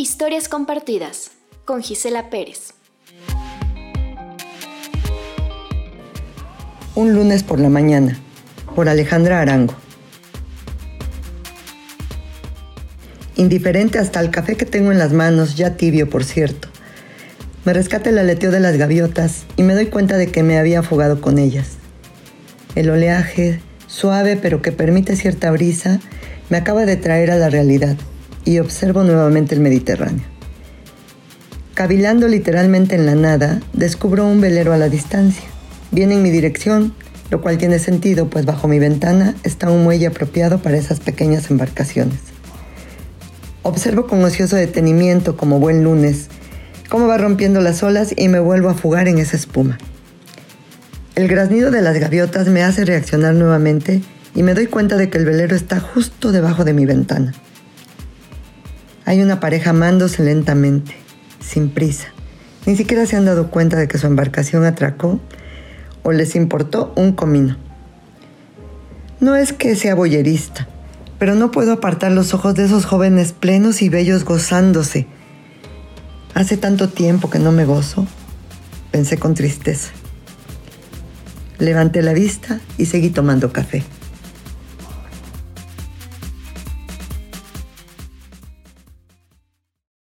Historias compartidas con Gisela Pérez. Un lunes por la mañana, por Alejandra Arango. Indiferente hasta el café que tengo en las manos, ya tibio por cierto. Me rescata el aleteo de las gaviotas y me doy cuenta de que me había afogado con ellas. El oleaje, suave pero que permite cierta brisa, me acaba de traer a la realidad y observo nuevamente el Mediterráneo. Cavilando literalmente en la nada, descubro un velero a la distancia. Viene en mi dirección, lo cual tiene sentido, pues bajo mi ventana está un muelle apropiado para esas pequeñas embarcaciones. Observo con ocioso detenimiento, como buen lunes, cómo va rompiendo las olas y me vuelvo a fugar en esa espuma. El graznido de las gaviotas me hace reaccionar nuevamente y me doy cuenta de que el velero está justo debajo de mi ventana. Hay una pareja amándose lentamente, sin prisa. Ni siquiera se han dado cuenta de que su embarcación atracó o les importó un comino. No es que sea boyerista, pero no puedo apartar los ojos de esos jóvenes plenos y bellos gozándose. Hace tanto tiempo que no me gozo, pensé con tristeza. Levanté la vista y seguí tomando café.